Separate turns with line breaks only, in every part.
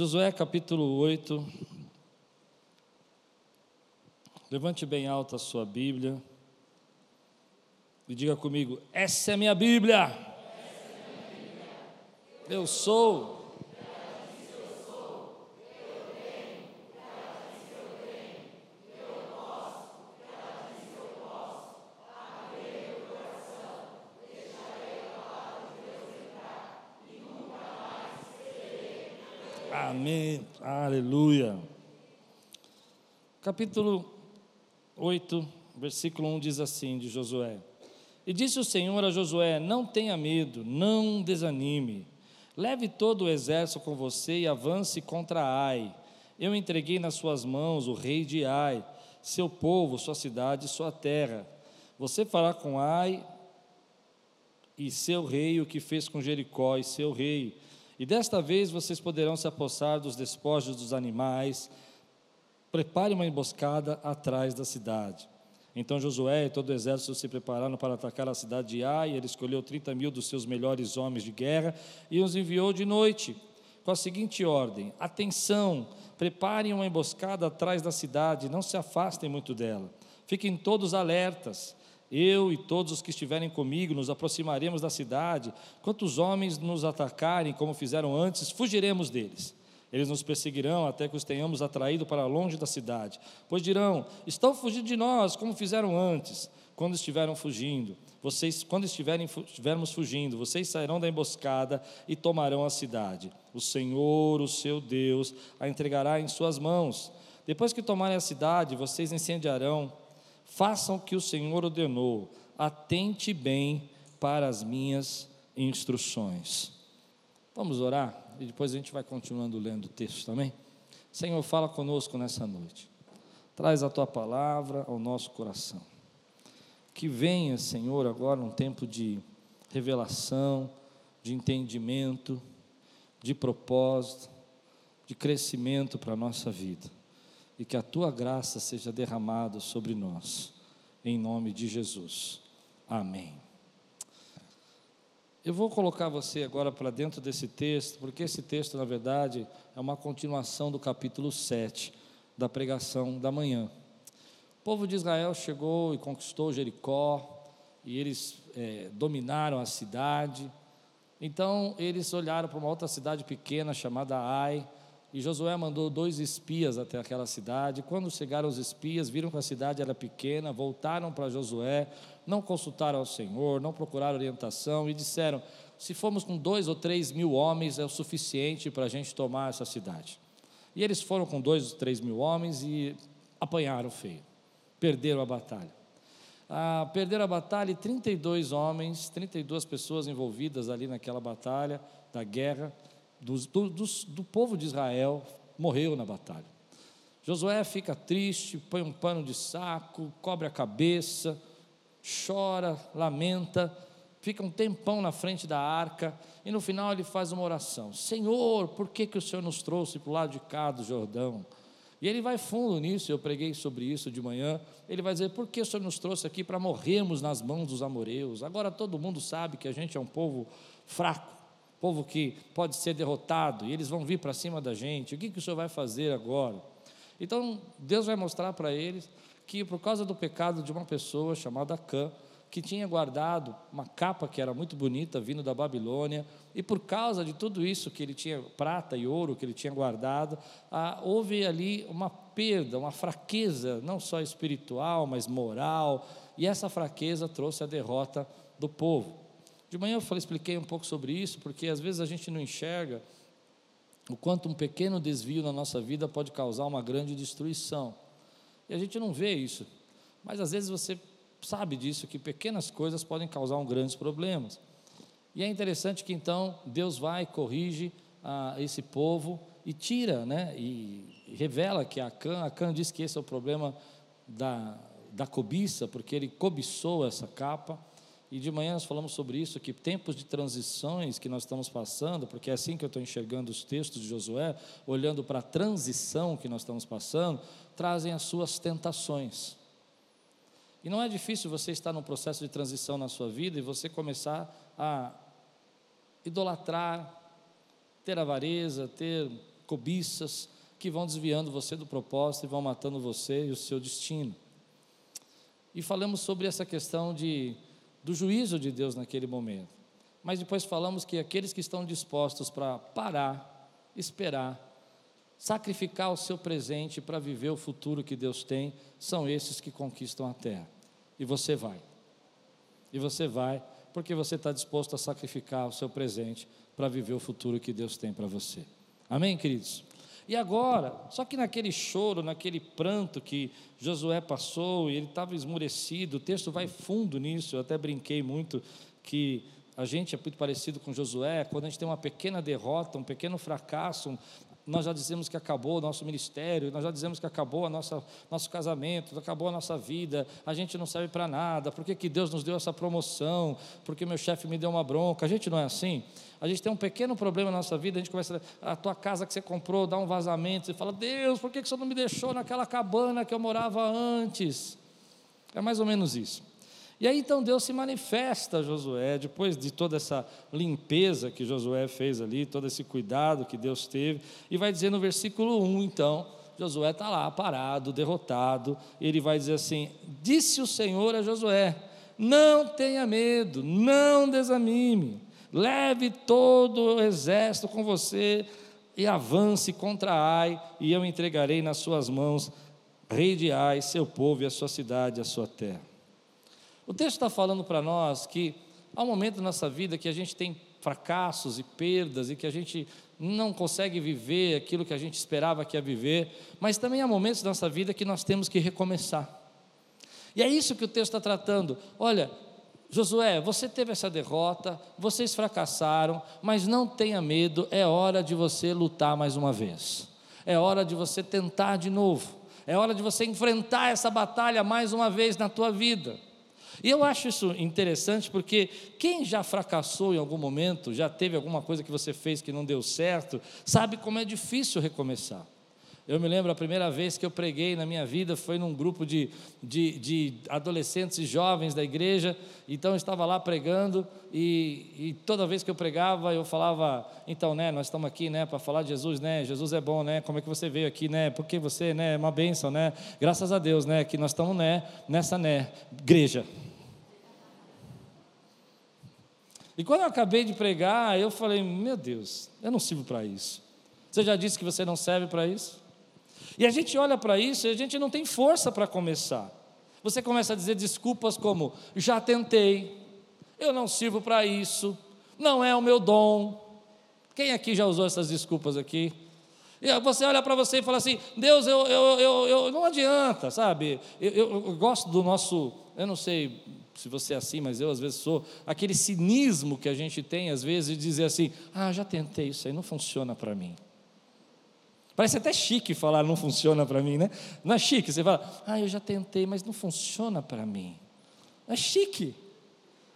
Josué capítulo 8. Levante bem alta a sua Bíblia e diga comigo: Essa é a minha Bíblia. Eu sou. Amém. Aleluia. Capítulo 8, versículo 1 diz assim de Josué: E disse o Senhor a Josué: Não tenha medo, não desanime. Leve todo o exército com você e avance contra Ai. Eu entreguei nas suas mãos o rei de Ai, seu povo, sua cidade e sua terra. Você fará com Ai e seu rei o que fez com Jericó e seu rei e desta vez vocês poderão se apossar dos despojos dos animais. Prepare uma emboscada atrás da cidade. Então Josué e todo o exército se prepararam para atacar a cidade de Ai. Ele escolheu 30 mil dos seus melhores homens de guerra e os enviou de noite, com a seguinte ordem: Atenção, preparem uma emboscada atrás da cidade, não se afastem muito dela. Fiquem todos alertas. Eu e todos os que estiverem comigo nos aproximaremos da cidade. Quantos homens nos atacarem, como fizeram antes, fugiremos deles. Eles nos perseguirão até que os tenhamos atraído para longe da cidade. Pois dirão: Estão fugindo de nós, como fizeram antes, quando estiveram fugindo. Vocês, quando estiverem, estivermos fugindo, vocês sairão da emboscada e tomarão a cidade. O Senhor, o seu Deus, a entregará em suas mãos. Depois que tomarem a cidade, vocês incendiarão Façam o que o Senhor ordenou, atente bem para as minhas instruções. Vamos orar e depois a gente vai continuando lendo o texto também. Senhor, fala conosco nessa noite. Traz a tua palavra ao nosso coração. Que venha, Senhor, agora um tempo de revelação, de entendimento, de propósito, de crescimento para a nossa vida e que a tua graça seja derramada sobre nós, em nome de Jesus. Amém. Eu vou colocar você agora para dentro desse texto, porque esse texto, na verdade, é uma continuação do capítulo 7 da pregação da manhã. O povo de Israel chegou e conquistou Jericó, e eles é, dominaram a cidade. Então, eles olharam para uma outra cidade pequena chamada Ai, e Josué mandou dois espias até aquela cidade. Quando chegaram os espias, viram que a cidade era pequena, voltaram para Josué, não consultaram ao Senhor, não procuraram orientação e disseram: se formos com dois ou três mil homens, é o suficiente para a gente tomar essa cidade. E eles foram com dois ou três mil homens e apanharam feio, perderam a batalha. Ah, perderam a batalha e 32 homens, 32 pessoas envolvidas ali naquela batalha da guerra do, do, povo de Israel morreu na batalha. Josué fica triste, põe um pano de saco, cobre a cabeça, chora, lamenta, fica um tempão na frente da arca e no final ele faz uma oração: Senhor, por que, que o Senhor nos trouxe para o lado de cá do Jordão? E ele vai fundo nisso, eu preguei sobre isso de manhã. Ele vai dizer: por que o Senhor nos trouxe aqui para morrermos nas mãos dos amoreus? Agora todo mundo sabe que a gente é um povo fraco povo que pode ser derrotado, e eles vão vir para cima da gente, o que, que o Senhor vai fazer agora? Então, Deus vai mostrar para eles que, por causa do pecado de uma pessoa chamada Cã, que tinha guardado uma capa que era muito bonita, vindo da Babilônia, e por causa de tudo isso que ele tinha, prata e ouro que ele tinha guardado, ah, houve ali uma perda, uma fraqueza, não só espiritual, mas moral, e essa fraqueza trouxe a derrota do povo. De manhã eu falei, expliquei um pouco sobre isso, porque às vezes a gente não enxerga o quanto um pequeno desvio na nossa vida pode causar uma grande destruição. E a gente não vê isso. Mas às vezes você sabe disso, que pequenas coisas podem causar um grandes problemas. E é interessante que então Deus vai, corrige ah, esse povo e tira, né, e revela que Acã, Acã diz que esse é o problema da, da cobiça, porque ele cobiçou essa capa, e de manhã nós falamos sobre isso, que tempos de transições que nós estamos passando, porque é assim que eu estou enxergando os textos de Josué, olhando para a transição que nós estamos passando, trazem as suas tentações. E não é difícil você estar num processo de transição na sua vida e você começar a idolatrar, ter avareza, ter cobiças, que vão desviando você do propósito e vão matando você e o seu destino. E falamos sobre essa questão de, do juízo de Deus naquele momento. Mas depois falamos que aqueles que estão dispostos para parar, esperar, sacrificar o seu presente para viver o futuro que Deus tem, são esses que conquistam a terra. E você vai. E você vai porque você está disposto a sacrificar o seu presente para viver o futuro que Deus tem para você. Amém, queridos? E agora, só que naquele choro, naquele pranto que Josué passou, e ele estava esmurecido, o texto vai fundo nisso, eu até brinquei muito que a gente é muito parecido com Josué, quando a gente tem uma pequena derrota, um pequeno fracasso, nós já dizemos que acabou o nosso ministério, nós já dizemos que acabou nossa, nosso casamento, acabou a nossa vida, a gente não serve para nada, por que, que Deus nos deu essa promoção, porque meu chefe me deu uma bronca, a gente não é assim? A gente tem um pequeno problema na nossa vida, a gente começa, a tua casa que você comprou dá um vazamento, você fala, Deus, por que, que você não me deixou naquela cabana que eu morava antes? É mais ou menos isso. E aí então Deus se manifesta a Josué, depois de toda essa limpeza que Josué fez ali, todo esse cuidado que Deus teve, e vai dizer no versículo 1, então, Josué está lá parado, derrotado, ele vai dizer assim: Disse o Senhor a Josué: Não tenha medo, não desanime, leve todo o exército com você e avance contra Ai, e eu entregarei nas suas mãos rei de Ai, seu povo e a sua cidade, a sua terra. O texto está falando para nós que há um momento na nossa vida que a gente tem fracassos e perdas e que a gente não consegue viver aquilo que a gente esperava que ia viver, mas também há momentos na nossa vida que nós temos que recomeçar. E é isso que o texto está tratando. Olha, Josué, você teve essa derrota, vocês fracassaram, mas não tenha medo, é hora de você lutar mais uma vez. É hora de você tentar de novo. É hora de você enfrentar essa batalha mais uma vez na tua vida. E eu acho isso interessante porque quem já fracassou em algum momento, já teve alguma coisa que você fez que não deu certo, sabe como é difícil recomeçar. Eu me lembro a primeira vez que eu preguei na minha vida foi num grupo de, de, de adolescentes e jovens da igreja. Então eu estava lá pregando e, e, toda vez que eu pregava eu falava: então, né, nós estamos aqui, né, para falar de Jesus, né? Jesus é bom, né? Como é que você veio aqui, né? Porque você, né, é uma bênção, né? Graças a Deus, né, que nós estamos, né, nessa, né, igreja. E quando eu acabei de pregar, eu falei: Meu Deus, eu não sirvo para isso. Você já disse que você não serve para isso? E a gente olha para isso e a gente não tem força para começar. Você começa a dizer desculpas como: Já tentei, eu não sirvo para isso, não é o meu dom. Quem aqui já usou essas desculpas aqui? E você olha para você e fala assim: Deus, eu, eu, eu, eu não adianta, sabe? Eu, eu, eu gosto do nosso, eu não sei, se você é assim, mas eu às vezes sou, aquele cinismo que a gente tem às vezes de dizer assim: ah, já tentei isso aí, não funciona para mim. Parece até chique falar não funciona para mim, né? Não é chique, você fala, ah, eu já tentei, mas não funciona para mim. É chique.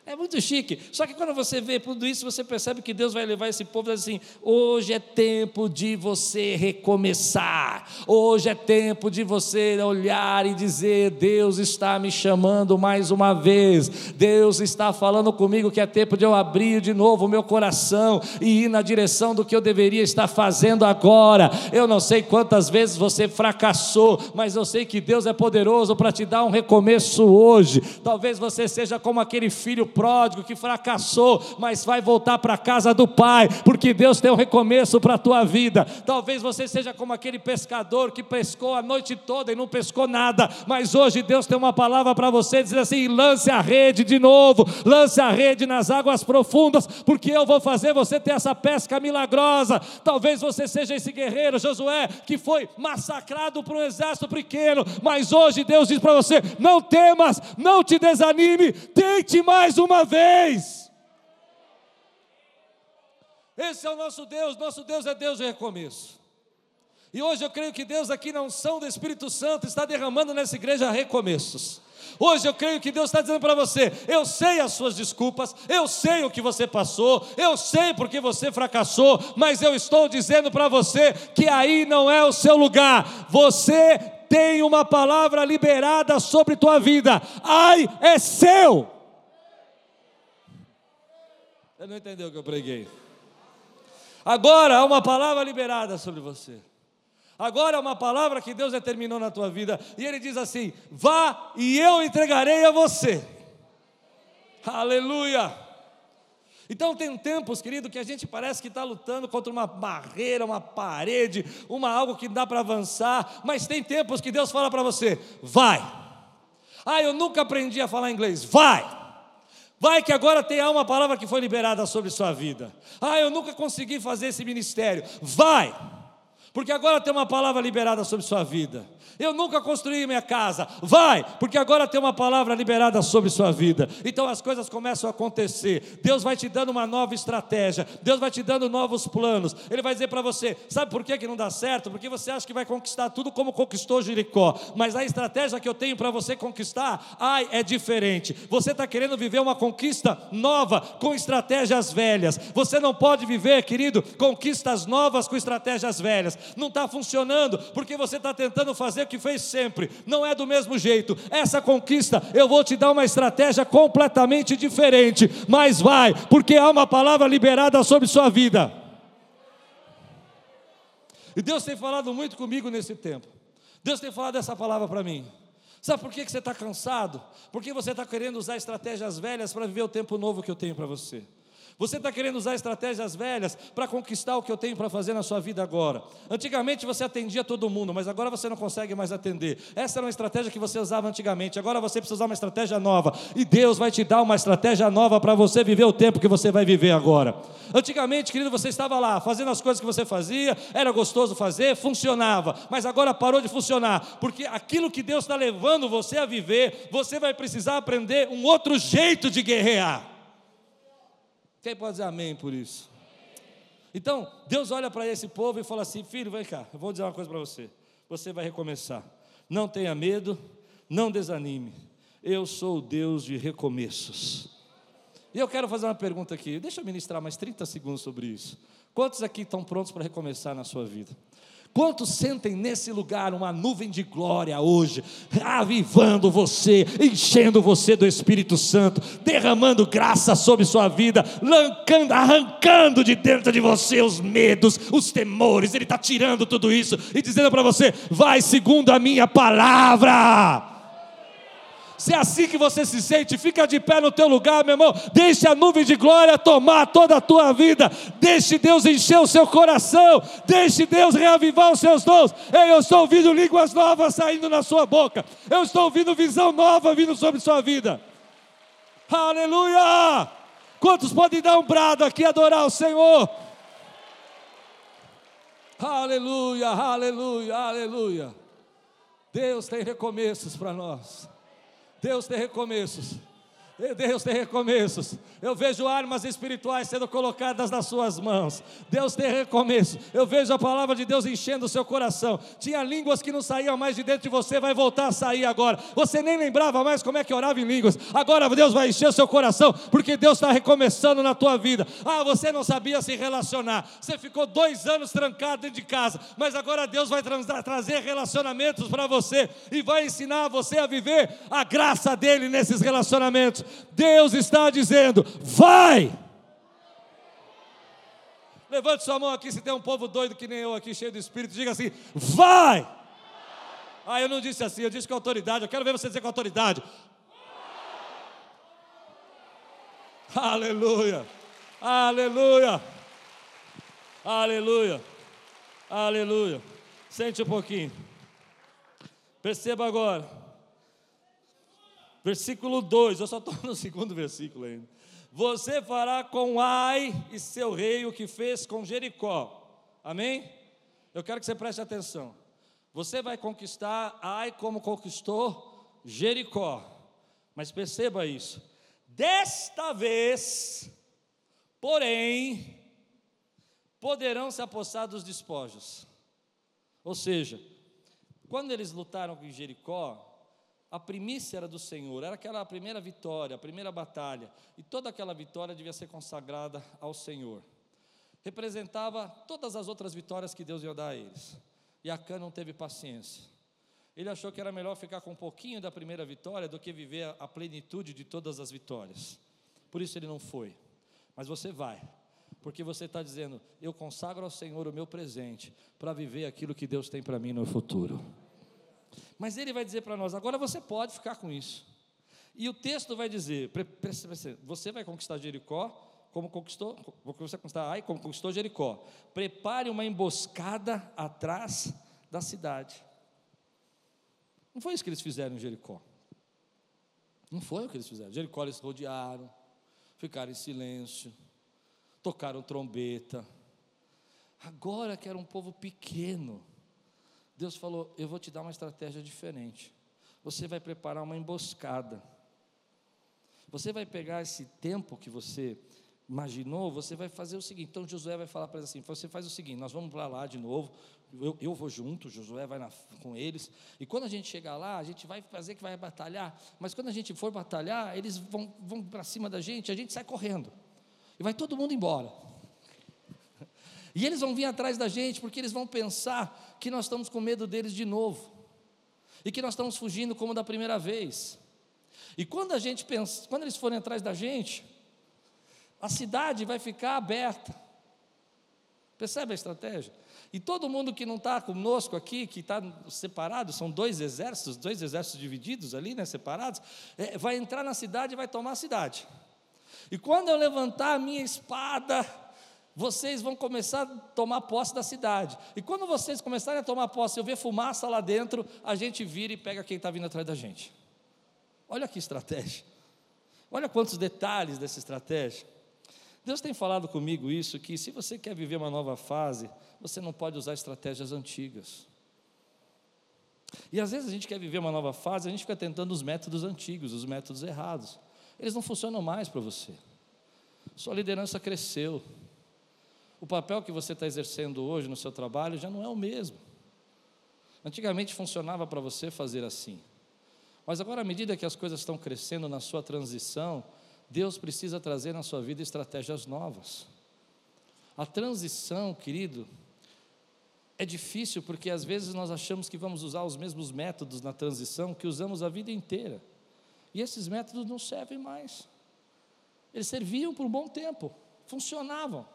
É muito chique. Só que quando você vê tudo isso, você percebe que Deus vai levar esse povo assim: hoje é tempo de você recomeçar. Hoje é tempo de você olhar e dizer: Deus está me chamando mais uma vez. Deus está falando comigo que é tempo de eu abrir de novo o meu coração e ir na direção do que eu deveria estar fazendo agora. Eu não sei quantas vezes você fracassou, mas eu sei que Deus é poderoso para te dar um recomeço hoje. Talvez você seja como aquele filho pródigo que fracassou, mas vai voltar para a casa do Pai, porque Deus tem um recomeço para a tua vida. Talvez você seja como aquele pescador que pescou a noite toda e não pescou nada, mas hoje Deus tem uma palavra para você, dizer assim: lance a rede de novo, lance a rede nas águas profundas, porque eu vou fazer você ter essa pesca milagrosa. Talvez você seja esse guerreiro, Josué, que foi massacrado por um exército pequeno, mas hoje Deus diz para você: não temas, não te desanime, tente mais uma vez. Esse é o nosso Deus, nosso Deus é Deus de recomeço. E hoje eu creio que Deus, aqui na unção do Espírito Santo, está derramando nessa igreja recomeços. Hoje eu creio que Deus está dizendo para você: eu sei as suas desculpas, eu sei o que você passou, eu sei porque você fracassou, mas eu estou dizendo para você que aí não é o seu lugar. Você tem uma palavra liberada sobre tua vida. Ai, é seu. Você não entendeu o que eu preguei. Agora há uma palavra liberada sobre você. Agora é uma palavra que Deus determinou na tua vida. E Ele diz assim: vá e eu entregarei a você. Aleluia. Então tem tempos, querido, que a gente parece que está lutando contra uma barreira, uma parede, uma algo que dá para avançar, mas tem tempos que Deus fala para você: vai. Ah, eu nunca aprendi a falar inglês. Vai. Vai que agora tem uma palavra que foi liberada sobre sua vida. Ah, eu nunca consegui fazer esse ministério. Vai porque agora tem uma palavra liberada sobre sua vida. Eu nunca construí minha casa. Vai, porque agora tem uma palavra liberada sobre sua vida. Então as coisas começam a acontecer. Deus vai te dando uma nova estratégia. Deus vai te dando novos planos. Ele vai dizer para você: sabe por que, que não dá certo? Porque você acha que vai conquistar tudo como conquistou Jericó. Mas a estratégia que eu tenho para você conquistar, ai, é diferente. Você está querendo viver uma conquista nova com estratégias velhas. Você não pode viver, querido, conquistas novas com estratégias velhas não está funcionando, porque você está tentando fazer o que fez sempre, não é do mesmo jeito. Essa conquista, eu vou te dar uma estratégia completamente diferente, mas vai, porque há uma palavra liberada sobre sua vida. E Deus tem falado muito comigo nesse tempo. Deus tem falado essa palavra para mim. Sabe por que você está cansado? Porque você está querendo usar estratégias velhas para viver o tempo novo que eu tenho para você. Você está querendo usar estratégias velhas para conquistar o que eu tenho para fazer na sua vida agora. Antigamente você atendia todo mundo, mas agora você não consegue mais atender. Essa era uma estratégia que você usava antigamente, agora você precisa usar uma estratégia nova. E Deus vai te dar uma estratégia nova para você viver o tempo que você vai viver agora. Antigamente, querido, você estava lá fazendo as coisas que você fazia, era gostoso fazer, funcionava, mas agora parou de funcionar, porque aquilo que Deus está levando você a viver, você vai precisar aprender um outro jeito de guerrear. Quem pode dizer amém por isso? Então, Deus olha para esse povo e fala assim: Filho, vem cá, eu vou dizer uma coisa para você. Você vai recomeçar. Não tenha medo, não desanime. Eu sou o Deus de recomeços. E eu quero fazer uma pergunta aqui. Deixa eu ministrar mais 30 segundos sobre isso. Quantos aqui estão prontos para recomeçar na sua vida? Quantos sentem nesse lugar uma nuvem de glória hoje, avivando você, enchendo você do Espírito Santo, derramando graça sobre sua vida, arrancando de dentro de você os medos, os temores, Ele está tirando tudo isso e dizendo para você: vai segundo a minha palavra. Se é assim que você se sente, fica de pé no teu lugar, meu irmão. Deixe a nuvem de glória tomar toda a tua vida. Deixe Deus encher o seu coração. Deixe Deus reavivar os seus dons. Ei, eu estou ouvindo línguas novas saindo na sua boca. Eu estou ouvindo visão nova vindo sobre sua vida. Aleluia! Quantos podem dar um brado aqui adorar o Senhor? Aleluia, aleluia, aleluia. Deus tem recomeços para nós. Deus tem recomeços. Deus tem recomeços. Eu vejo armas espirituais sendo colocadas nas suas mãos. Deus tem recomeço. Eu vejo a palavra de Deus enchendo o seu coração. Tinha línguas que não saíam mais de dentro de você, vai voltar a sair agora. Você nem lembrava mais como é que orava em línguas. Agora Deus vai encher o seu coração, porque Deus está recomeçando na tua vida. Ah, você não sabia se relacionar. Você ficou dois anos trancado dentro de casa, mas agora Deus vai trazer relacionamentos para você e vai ensinar você a viver a graça dele nesses relacionamentos. Deus está dizendo: vai! Levante sua mão aqui se tem um povo doido que nem eu aqui, cheio do Espírito, diga assim: vai! Ah, eu não disse assim, eu disse com autoridade. Eu quero ver você dizer com autoridade. Aleluia! Aleluia! Aleluia! Aleluia! Sente um pouquinho. Perceba agora. Versículo 2, eu só estou no segundo versículo ainda. Você fará com Ai e seu rei o que fez com Jericó. Amém? Eu quero que você preste atenção. Você vai conquistar Ai como conquistou Jericó. Mas perceba isso. Desta vez, porém, poderão se apossar dos despojos. Ou seja, quando eles lutaram com Jericó, a primícia era do Senhor, era aquela primeira vitória, a primeira batalha, e toda aquela vitória devia ser consagrada ao Senhor. Representava todas as outras vitórias que Deus ia dar a eles. E Acã não teve paciência. Ele achou que era melhor ficar com um pouquinho da primeira vitória do que viver a plenitude de todas as vitórias. Por isso ele não foi. Mas você vai. porque você está dizendo: eu consagro ao Senhor o meu presente para viver aquilo que Deus tem para mim no futuro. Mas Ele vai dizer para nós: agora você pode ficar com isso. E o texto vai dizer: você vai conquistar Jericó, como conquistou, você conquistar Ai, como conquistou Jericó. Prepare uma emboscada atrás da cidade. Não foi isso que eles fizeram em Jericó. Não foi o que eles fizeram. Jericó eles rodearam, ficaram em silêncio, tocaram trombeta. Agora que era um povo pequeno, Deus falou: Eu vou te dar uma estratégia diferente. Você vai preparar uma emboscada. Você vai pegar esse tempo que você imaginou, você vai fazer o seguinte. Então Josué vai falar para eles assim: você faz o seguinte, nós vamos para lá de novo, eu, eu vou junto, Josué vai na, com eles, e quando a gente chegar lá, a gente vai fazer que vai batalhar, mas quando a gente for batalhar, eles vão, vão para cima da gente, a gente sai correndo, e vai todo mundo embora. E eles vão vir atrás da gente, porque eles vão pensar que nós estamos com medo deles de novo, e que nós estamos fugindo como da primeira vez. E quando a gente pensa, quando eles forem atrás da gente, a cidade vai ficar aberta. Percebe a estratégia? E todo mundo que não está conosco aqui, que está separado, são dois exércitos, dois exércitos divididos ali, né, separados, é, vai entrar na cidade e vai tomar a cidade. E quando eu levantar a minha espada, vocês vão começar a tomar posse da cidade. E quando vocês começarem a tomar posse, eu ver fumaça lá dentro, a gente vira e pega quem está vindo atrás da gente. Olha que estratégia. Olha quantos detalhes dessa estratégia. Deus tem falado comigo isso, que se você quer viver uma nova fase, você não pode usar estratégias antigas. E às vezes a gente quer viver uma nova fase, a gente fica tentando os métodos antigos, os métodos errados. Eles não funcionam mais para você. Sua liderança cresceu. O papel que você está exercendo hoje no seu trabalho já não é o mesmo. Antigamente funcionava para você fazer assim. Mas agora, à medida que as coisas estão crescendo na sua transição, Deus precisa trazer na sua vida estratégias novas. A transição, querido, é difícil porque às vezes nós achamos que vamos usar os mesmos métodos na transição que usamos a vida inteira. E esses métodos não servem mais. Eles serviam por um bom tempo, funcionavam.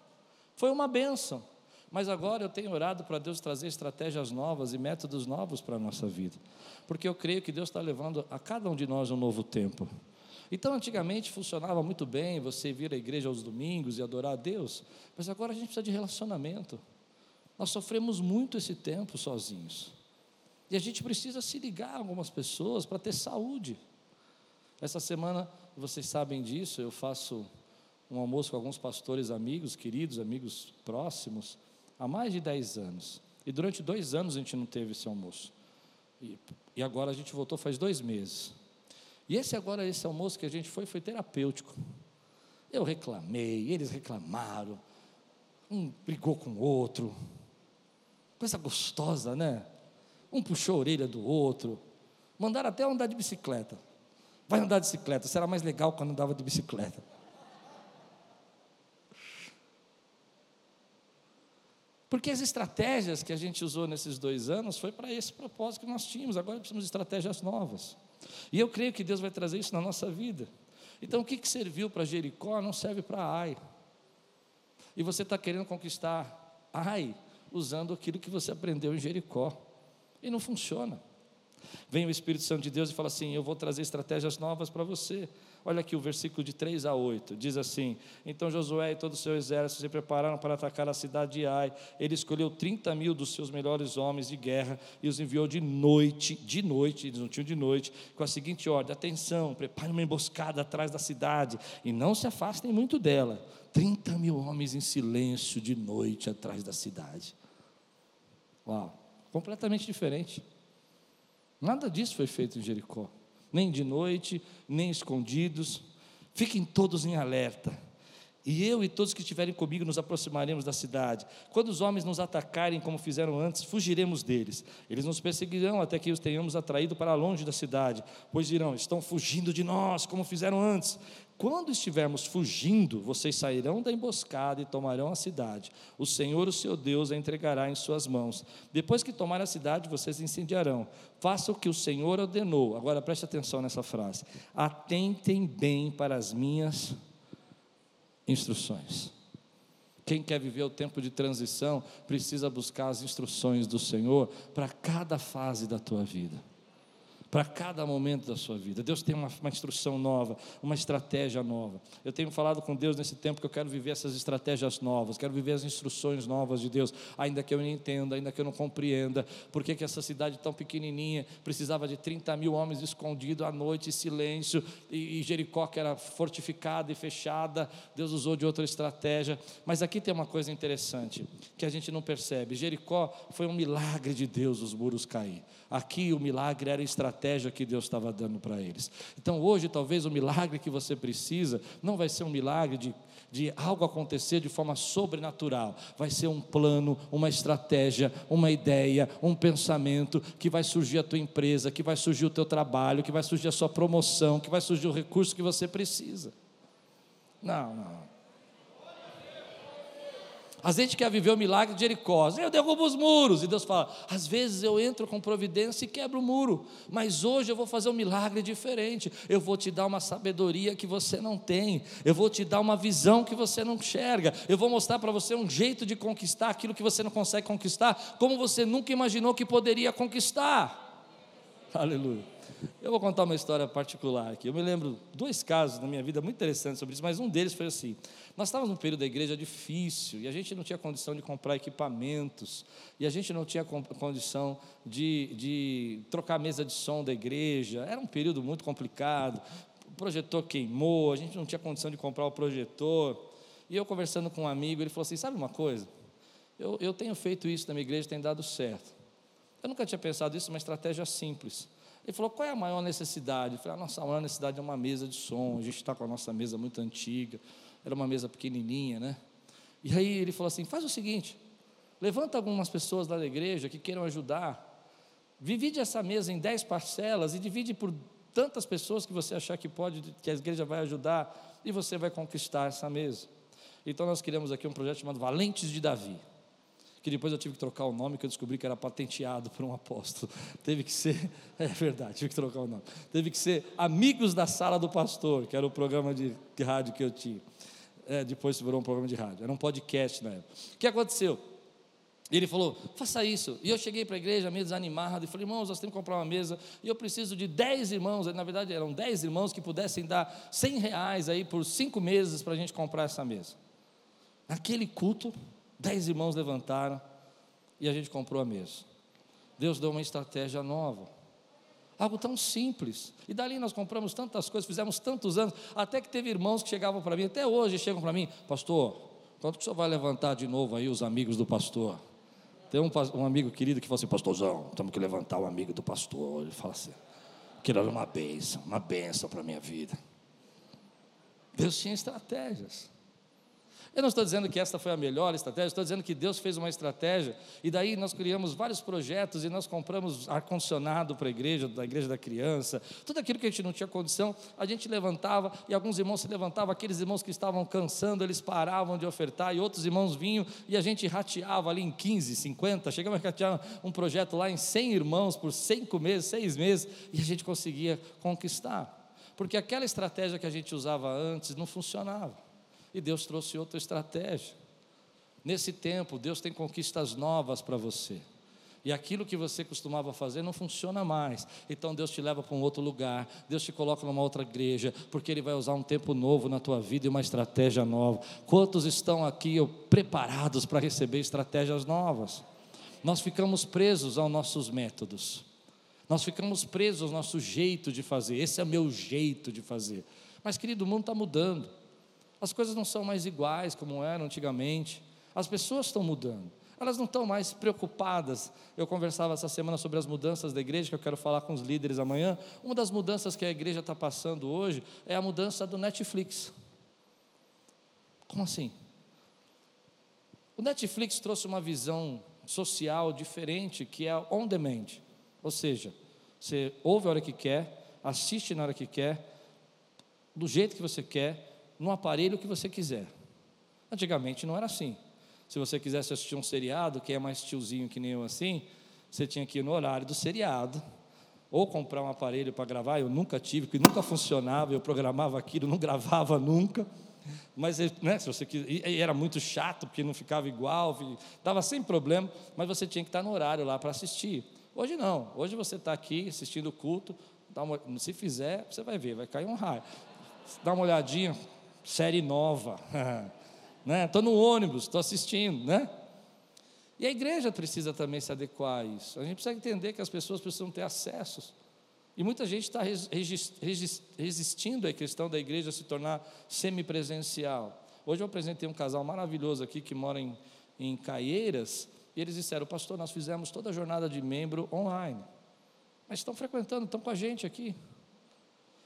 Foi uma benção. Mas agora eu tenho orado para Deus trazer estratégias novas e métodos novos para a nossa vida. Porque eu creio que Deus está levando a cada um de nós um novo tempo. Então, antigamente funcionava muito bem você vir à igreja aos domingos e adorar a Deus, mas agora a gente precisa de relacionamento. Nós sofremos muito esse tempo sozinhos. E a gente precisa se ligar a algumas pessoas para ter saúde. Essa semana, vocês sabem disso, eu faço um almoço com alguns pastores amigos, queridos, amigos próximos, há mais de 10 anos. E durante dois anos a gente não teve esse almoço. E, e agora a gente voltou faz dois meses. E esse agora, esse almoço que a gente foi, foi terapêutico. Eu reclamei, eles reclamaram, um brigou com o outro. Coisa gostosa, né? Um puxou a orelha do outro. Mandaram até andar de bicicleta. Vai andar de bicicleta, será mais legal quando andava de bicicleta. Porque as estratégias que a gente usou nesses dois anos foi para esse propósito que nós tínhamos. Agora precisamos de estratégias novas. E eu creio que Deus vai trazer isso na nossa vida. Então, o que, que serviu para Jericó não serve para Ai. E você está querendo conquistar Ai usando aquilo que você aprendeu em Jericó. E não funciona. Vem o Espírito Santo de Deus e fala assim: Eu vou trazer estratégias novas para você. Olha aqui o versículo de 3 a 8, diz assim: Então Josué e todo o seu exército se prepararam para atacar a cidade de Ai. Ele escolheu 30 mil dos seus melhores homens de guerra e os enviou de noite, de noite, eles não tinham de noite, com a seguinte ordem: Atenção, prepare uma emboscada atrás da cidade e não se afastem muito dela. 30 mil homens em silêncio de noite atrás da cidade. Uau, completamente diferente. Nada disso foi feito em Jericó nem de noite, nem escondidos. Fiquem todos em alerta. E eu e todos que estiverem comigo nos aproximaremos da cidade. Quando os homens nos atacarem como fizeram antes, fugiremos deles. Eles nos perseguirão até que os tenhamos atraído para longe da cidade, pois dirão: estão fugindo de nós, como fizeram antes. Quando estivermos fugindo, vocês sairão da emboscada e tomarão a cidade. O Senhor, o seu Deus, a entregará em suas mãos. Depois que tomar a cidade, vocês incendiarão. Faça o que o Senhor ordenou. Agora preste atenção nessa frase. Atentem bem para as minhas instruções. Quem quer viver o tempo de transição precisa buscar as instruções do Senhor para cada fase da tua vida para cada momento da sua vida. Deus tem uma, uma, instrução nova, uma estratégia nova. Eu tenho falado com Deus nesse tempo que eu quero viver essas estratégias novas, quero viver as instruções novas de Deus, ainda que eu não entenda, ainda que eu não compreenda, por que essa cidade tão pequenininha precisava de 30 mil homens escondidos à noite, silêncio, e, e Jericó que era fortificada e fechada, Deus usou de outra estratégia. Mas aqui tem uma coisa interessante que a gente não percebe: Jericó foi um milagre de Deus os muros cair. Aqui o milagre era a estratégia que Deus estava dando para eles. Então hoje, talvez o milagre que você precisa não vai ser um milagre de, de algo acontecer de forma sobrenatural, vai ser um plano, uma estratégia, uma ideia, um pensamento que vai surgir a tua empresa, que vai surgir o teu trabalho, que vai surgir a sua promoção, que vai surgir o recurso que você precisa. Não, não. A gente quer viver o milagre de Jericó. Eu derrubo os muros. E Deus fala: às vezes eu entro com providência e quebro o muro. Mas hoje eu vou fazer um milagre diferente. Eu vou te dar uma sabedoria que você não tem. Eu vou te dar uma visão que você não enxerga. Eu vou mostrar para você um jeito de conquistar aquilo que você não consegue conquistar, como você nunca imaginou que poderia conquistar. Aleluia. Eu vou contar uma história particular aqui. Eu me lembro dois casos na minha vida muito interessantes sobre isso, mas um deles foi assim. Nós estávamos num período da igreja difícil e a gente não tinha condição de comprar equipamentos e a gente não tinha condição de, de trocar a mesa de som da igreja. Era um período muito complicado. O projetor queimou, a gente não tinha condição de comprar o projetor. E eu conversando com um amigo, ele falou assim: Sabe uma coisa? Eu, eu tenho feito isso na minha igreja, tem dado certo. Eu nunca tinha pensado isso, uma estratégia simples. Ele falou: qual é a maior necessidade? Eu falei: a nossa maior necessidade é uma mesa de som. A gente está com a nossa mesa muito antiga era uma mesa pequenininha, né? E aí ele falou assim: faz o seguinte, levanta algumas pessoas lá da igreja que queiram ajudar, divide essa mesa em dez parcelas e divide por tantas pessoas que você achar que pode, que a igreja vai ajudar, e você vai conquistar essa mesa. Então nós criamos aqui um projeto chamado Valentes de Davi, que depois eu tive que trocar o nome, que eu descobri que era patenteado por um apóstolo. Teve que ser, é verdade, tive que trocar o nome. Teve que ser Amigos da Sala do Pastor, que era o programa de rádio que eu tinha. É, depois virou um programa de rádio, era um podcast na época. O que aconteceu? Ele falou, faça isso. E eu cheguei para a igreja meio desanimado e falei, irmãos, nós temos que comprar uma mesa. E eu preciso de 10 irmãos. Na verdade, eram 10 irmãos que pudessem dar 100 reais aí por cinco meses para a gente comprar essa mesa. Naquele culto, 10 irmãos levantaram e a gente comprou a mesa. Deus deu uma estratégia nova. Algo tão simples. E dali nós compramos tantas coisas, fizemos tantos anos, até que teve irmãos que chegavam para mim, até hoje chegam para mim, pastor, quando que o senhor vai levantar de novo aí os amigos do pastor? Tem um, um amigo querido que fala assim, pastorzão, temos que levantar o amigo do pastor. Ele fala assim, aquilo era uma bênção, uma bênção para a minha vida. Deus tinha estratégias. Eu não estou dizendo que esta foi a melhor estratégia, estou dizendo que Deus fez uma estratégia e daí nós criamos vários projetos e nós compramos ar-condicionado para a igreja, da igreja da criança, tudo aquilo que a gente não tinha condição, a gente levantava e alguns irmãos se levantavam, aqueles irmãos que estavam cansando, eles paravam de ofertar e outros irmãos vinham e a gente rateava ali em 15, 50, chegamos a ratear um projeto lá em 100 irmãos por cinco meses, seis meses e a gente conseguia conquistar, porque aquela estratégia que a gente usava antes não funcionava. E Deus trouxe outra estratégia. Nesse tempo, Deus tem conquistas novas para você. E aquilo que você costumava fazer não funciona mais. Então Deus te leva para um outro lugar, Deus te coloca numa outra igreja, porque Ele vai usar um tempo novo na tua vida e uma estratégia nova. Quantos estão aqui preparados para receber estratégias novas? Nós ficamos presos aos nossos métodos, nós ficamos presos ao nosso jeito de fazer. Esse é o meu jeito de fazer. Mas, querido, o mundo está mudando. As coisas não são mais iguais como eram antigamente. As pessoas estão mudando. Elas não estão mais preocupadas. Eu conversava essa semana sobre as mudanças da igreja, que eu quero falar com os líderes amanhã. Uma das mudanças que a igreja está passando hoje é a mudança do Netflix. Como assim? O Netflix trouxe uma visão social diferente, que é on demand. Ou seja, você ouve a hora que quer, assiste na hora que quer, do jeito que você quer, no aparelho que você quiser. Antigamente não era assim. Se você quisesse assistir um seriado, quem é mais tiozinho que nem eu assim, você tinha que ir no horário do seriado, ou comprar um aparelho para gravar. Eu nunca tive, porque nunca funcionava, eu programava aquilo, não gravava nunca. Mas né, se você e era muito chato, porque não ficava igual, estava sem problema, mas você tinha que estar no horário lá para assistir. Hoje não, hoje você está aqui assistindo o culto, uma, se fizer, você vai ver, vai cair um raio. Dá uma olhadinha, série nova. né? Estou no ônibus, estou assistindo, né? E a igreja precisa também se adequar a isso. A gente precisa entender que as pessoas precisam ter acessos. E muita gente está resistindo à questão da igreja se tornar semipresencial. Hoje eu apresentei um casal maravilhoso aqui que mora em, em Caieiras, e eles disseram, pastor, nós fizemos toda a jornada de membro online. Mas estão frequentando, estão com a gente aqui.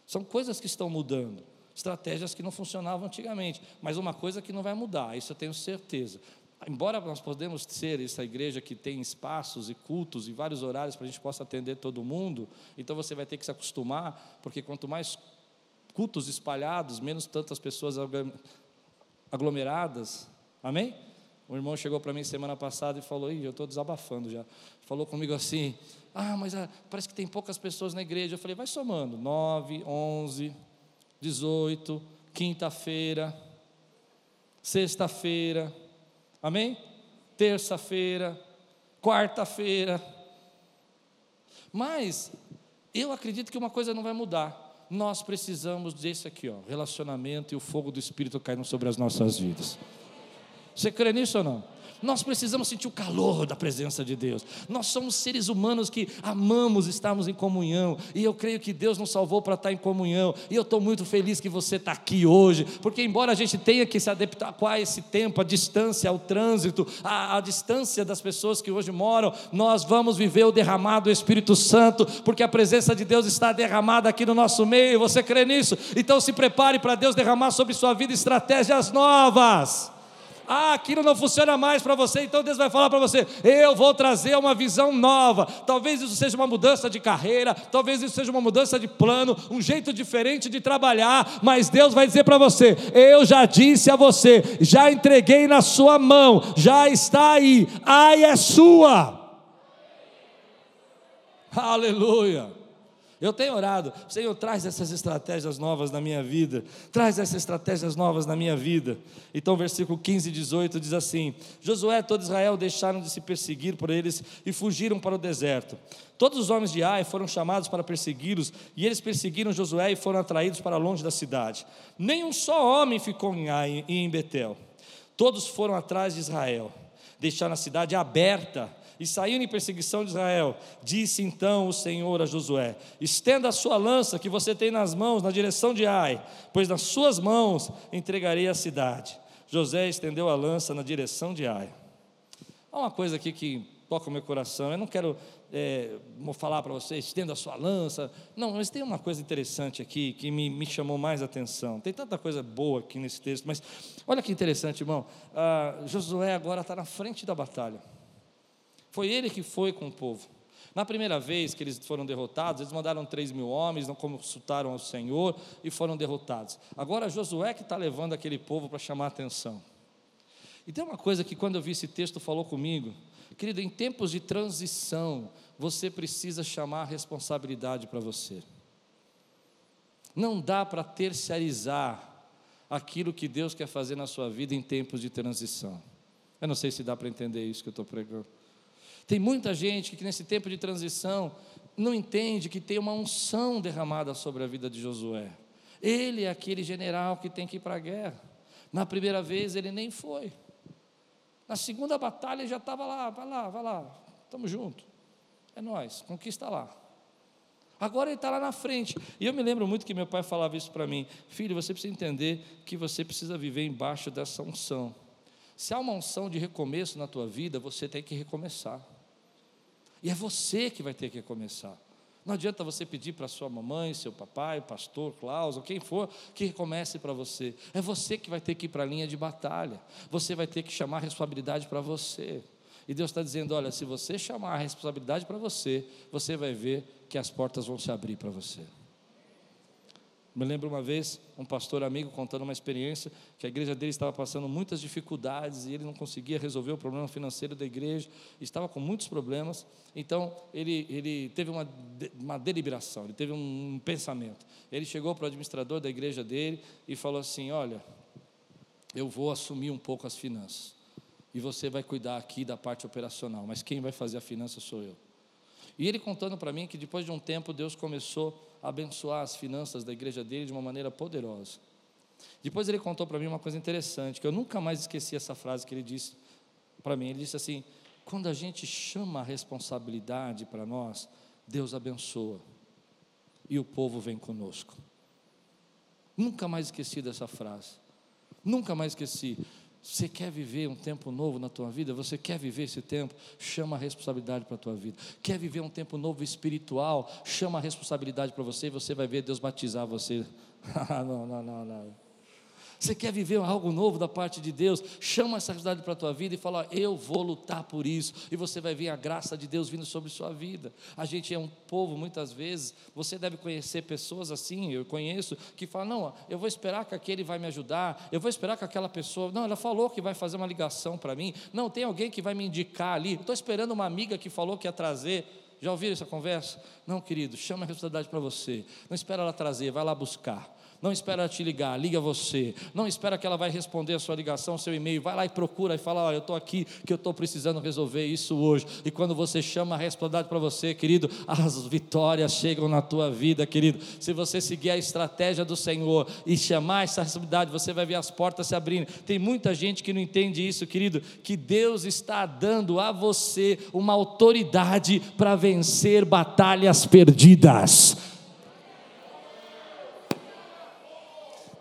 São coisas que estão mudando, estratégias que não funcionavam antigamente, mas uma coisa que não vai mudar, isso eu tenho certeza. Embora nós podemos ser essa igreja que tem espaços e cultos e vários horários para a gente possa atender todo mundo, então você vai ter que se acostumar, porque quanto mais cultos espalhados, menos tantas pessoas aglomeradas. Amém? O irmão chegou para mim semana passada e falou: Ih, eu estou desabafando já. Falou comigo assim: Ah, mas ah, parece que tem poucas pessoas na igreja. Eu falei: Vai somando: 9, 11, 18, quinta-feira, sexta-feira, amém? Terça-feira, quarta-feira. Mas eu acredito que uma coisa não vai mudar. Nós precisamos desse aqui, ó, relacionamento e o fogo do Espírito caindo sobre as nossas vidas. Você crê nisso ou não? Nós precisamos sentir o calor da presença de Deus. Nós somos seres humanos que amamos estarmos em comunhão. E eu creio que Deus nos salvou para estar em comunhão. E eu estou muito feliz que você está aqui hoje. Porque, embora a gente tenha que se adaptar a esse tempo, a distância, ao trânsito, a, a distância das pessoas que hoje moram, nós vamos viver o derramado do Espírito Santo. Porque a presença de Deus está derramada aqui no nosso meio. Você crê nisso? Então se prepare para Deus derramar sobre sua vida estratégias novas. Ah, aquilo não funciona mais para você, então Deus vai falar para você: eu vou trazer uma visão nova. Talvez isso seja uma mudança de carreira, talvez isso seja uma mudança de plano, um jeito diferente de trabalhar, mas Deus vai dizer para você: eu já disse a você, já entreguei na sua mão, já está aí, ai é sua. Aleluia. Eu tenho orado, Senhor, traz essas estratégias novas na minha vida, traz essas estratégias novas na minha vida. Então, versículo 15 e 18 diz assim: Josué e todo Israel deixaram de se perseguir por eles e fugiram para o deserto. Todos os homens de Ai foram chamados para persegui-los, e eles perseguiram Josué e foram atraídos para longe da cidade. Nem um só homem ficou em Ai e em Betel. Todos foram atrás de Israel, deixaram a cidade aberta e saíram em perseguição de Israel. Disse então o Senhor a Josué: Estenda a sua lança que você tem nas mãos na direção de Ai, pois nas suas mãos entregarei a cidade. José estendeu a lança na direção de Ai. Há uma coisa aqui que toca o meu coração. Eu não quero é, falar para você, estenda a sua lança. Não, mas tem uma coisa interessante aqui que me, me chamou mais atenção. Tem tanta coisa boa aqui nesse texto, mas olha que interessante, irmão. Ah, Josué agora está na frente da batalha. Foi ele que foi com o povo. Na primeira vez que eles foram derrotados, eles mandaram três mil homens, não consultaram ao Senhor e foram derrotados. Agora Josué que está levando aquele povo para chamar a atenção. E tem uma coisa que quando eu vi esse texto falou comigo, querido, em tempos de transição, você precisa chamar a responsabilidade para você. Não dá para terciarizar aquilo que Deus quer fazer na sua vida em tempos de transição. Eu não sei se dá para entender isso que eu estou pregando. Tem muita gente que nesse tempo de transição não entende que tem uma unção derramada sobre a vida de Josué. Ele é aquele general que tem que ir para a guerra. Na primeira vez ele nem foi. Na segunda batalha ele já estava lá, vai lá, vai lá, estamos juntos. É nós, conquista lá. Agora ele está lá na frente. E eu me lembro muito que meu pai falava isso para mim: Filho, você precisa entender que você precisa viver embaixo dessa unção. Se há uma unção de recomeço na tua vida, você tem que recomeçar. E é você que vai ter que começar. Não adianta você pedir para sua mamãe, seu papai, pastor, Klaus, ou quem for, que comece para você. É você que vai ter que ir para a linha de batalha. Você vai ter que chamar a responsabilidade para você. E Deus está dizendo: olha, se você chamar a responsabilidade para você, você vai ver que as portas vão se abrir para você. Me lembro uma vez, um pastor amigo contando uma experiência que a igreja dele estava passando muitas dificuldades e ele não conseguia resolver o problema financeiro da igreja, estava com muitos problemas. Então, ele, ele teve uma, uma deliberação, ele teve um pensamento. Ele chegou para o administrador da igreja dele e falou assim: Olha, eu vou assumir um pouco as finanças. E você vai cuidar aqui da parte operacional, mas quem vai fazer a finança sou eu. E ele contando para mim que depois de um tempo Deus começou a abençoar as finanças da igreja dele de uma maneira poderosa. Depois ele contou para mim uma coisa interessante, que eu nunca mais esqueci essa frase que ele disse para mim. Ele disse assim: quando a gente chama a responsabilidade para nós, Deus abençoa e o povo vem conosco. Nunca mais esqueci dessa frase. Nunca mais esqueci. Você quer viver um tempo novo na tua vida? Você quer viver esse tempo? Chama a responsabilidade para a tua vida. Quer viver um tempo novo espiritual? Chama a responsabilidade para você e você vai ver Deus batizar você. não, não, não, não. Você quer viver algo novo da parte de Deus? Chama essa realidade para a tua vida e fala: Eu vou lutar por isso. E você vai ver a graça de Deus vindo sobre sua vida. A gente é um povo, muitas vezes, você deve conhecer pessoas assim, eu conheço, que falam: Não, eu vou esperar que aquele vai me ajudar, eu vou esperar que aquela pessoa. Não, ela falou que vai fazer uma ligação para mim. Não, tem alguém que vai me indicar ali. Estou esperando uma amiga que falou que ia trazer. Já ouviram essa conversa? Não, querido, chama a responsabilidade para você. Não espera ela trazer, vai lá buscar. Não espera te ligar, liga você. Não espera que ela vai responder a sua ligação, seu e-mail. Vai lá e procura e fala: Olha, eu estou aqui, que eu estou precisando resolver isso hoje. E quando você chama a responsabilidade para você, querido, as vitórias chegam na tua vida, querido. Se você seguir a estratégia do Senhor e chamar essa responsabilidade, você vai ver as portas se abrindo. Tem muita gente que não entende isso, querido, que Deus está dando a você uma autoridade para vencer batalhas perdidas.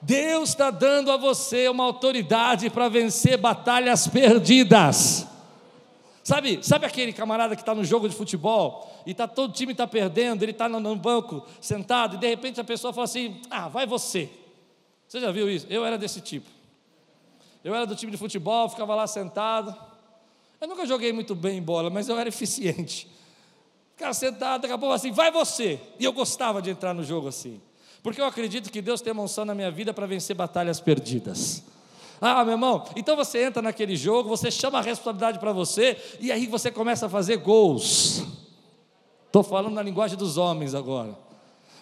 Deus está dando a você uma autoridade para vencer batalhas perdidas. Sabe, sabe aquele camarada que está no jogo de futebol e tá, todo time está perdendo, ele está no, no, banco sentado e de repente a pessoa fala assim: Ah, vai você. Você já viu isso? Eu era desse tipo. Eu era do time de futebol, ficava lá sentado. Eu nunca joguei muito bem bola, mas eu era eficiente. Ficava sentado, daqui a pouco assim, vai você. E eu gostava de entrar no jogo assim. Porque eu acredito que Deus tem uma unção na minha vida para vencer batalhas perdidas. Ah, meu irmão, então você entra naquele jogo, você chama a responsabilidade para você, e aí você começa a fazer gols. Estou falando na linguagem dos homens agora.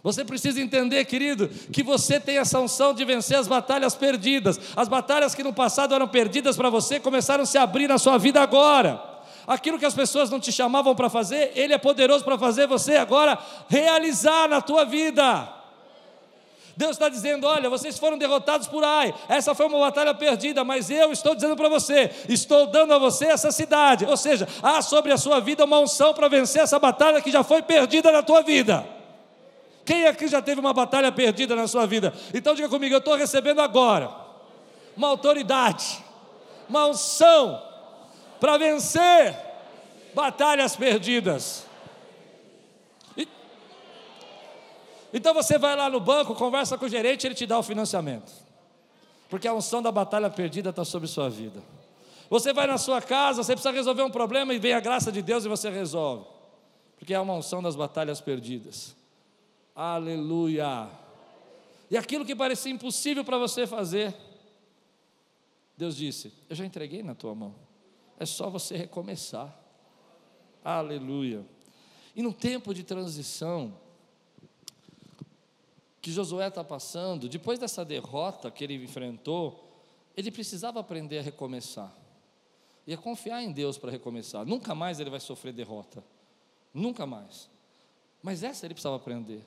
Você precisa entender, querido, que você tem essa unção de vencer as batalhas perdidas. As batalhas que no passado eram perdidas para você começaram a se abrir na sua vida agora. Aquilo que as pessoas não te chamavam para fazer, Ele é poderoso para fazer você agora realizar na tua vida. Deus está dizendo: olha, vocês foram derrotados por Ai, essa foi uma batalha perdida, mas eu estou dizendo para você: estou dando a você essa cidade. Ou seja, há sobre a sua vida uma unção para vencer essa batalha que já foi perdida na tua vida. Quem aqui já teve uma batalha perdida na sua vida? Então diga comigo: eu estou recebendo agora uma autoridade, uma unção para vencer batalhas perdidas. Então você vai lá no banco, conversa com o gerente, ele te dá o financiamento. Porque a unção da batalha perdida está sobre sua vida. Você vai na sua casa, você precisa resolver um problema e vem a graça de Deus e você resolve. Porque é uma unção das batalhas perdidas. Aleluia. E aquilo que parecia impossível para você fazer, Deus disse: Eu já entreguei na tua mão. É só você recomeçar. Aleluia. E no tempo de transição, que Josué está passando, depois dessa derrota que ele enfrentou, ele precisava aprender a recomeçar. E a confiar em Deus para recomeçar. Nunca mais ele vai sofrer derrota. Nunca mais. Mas essa ele precisava aprender.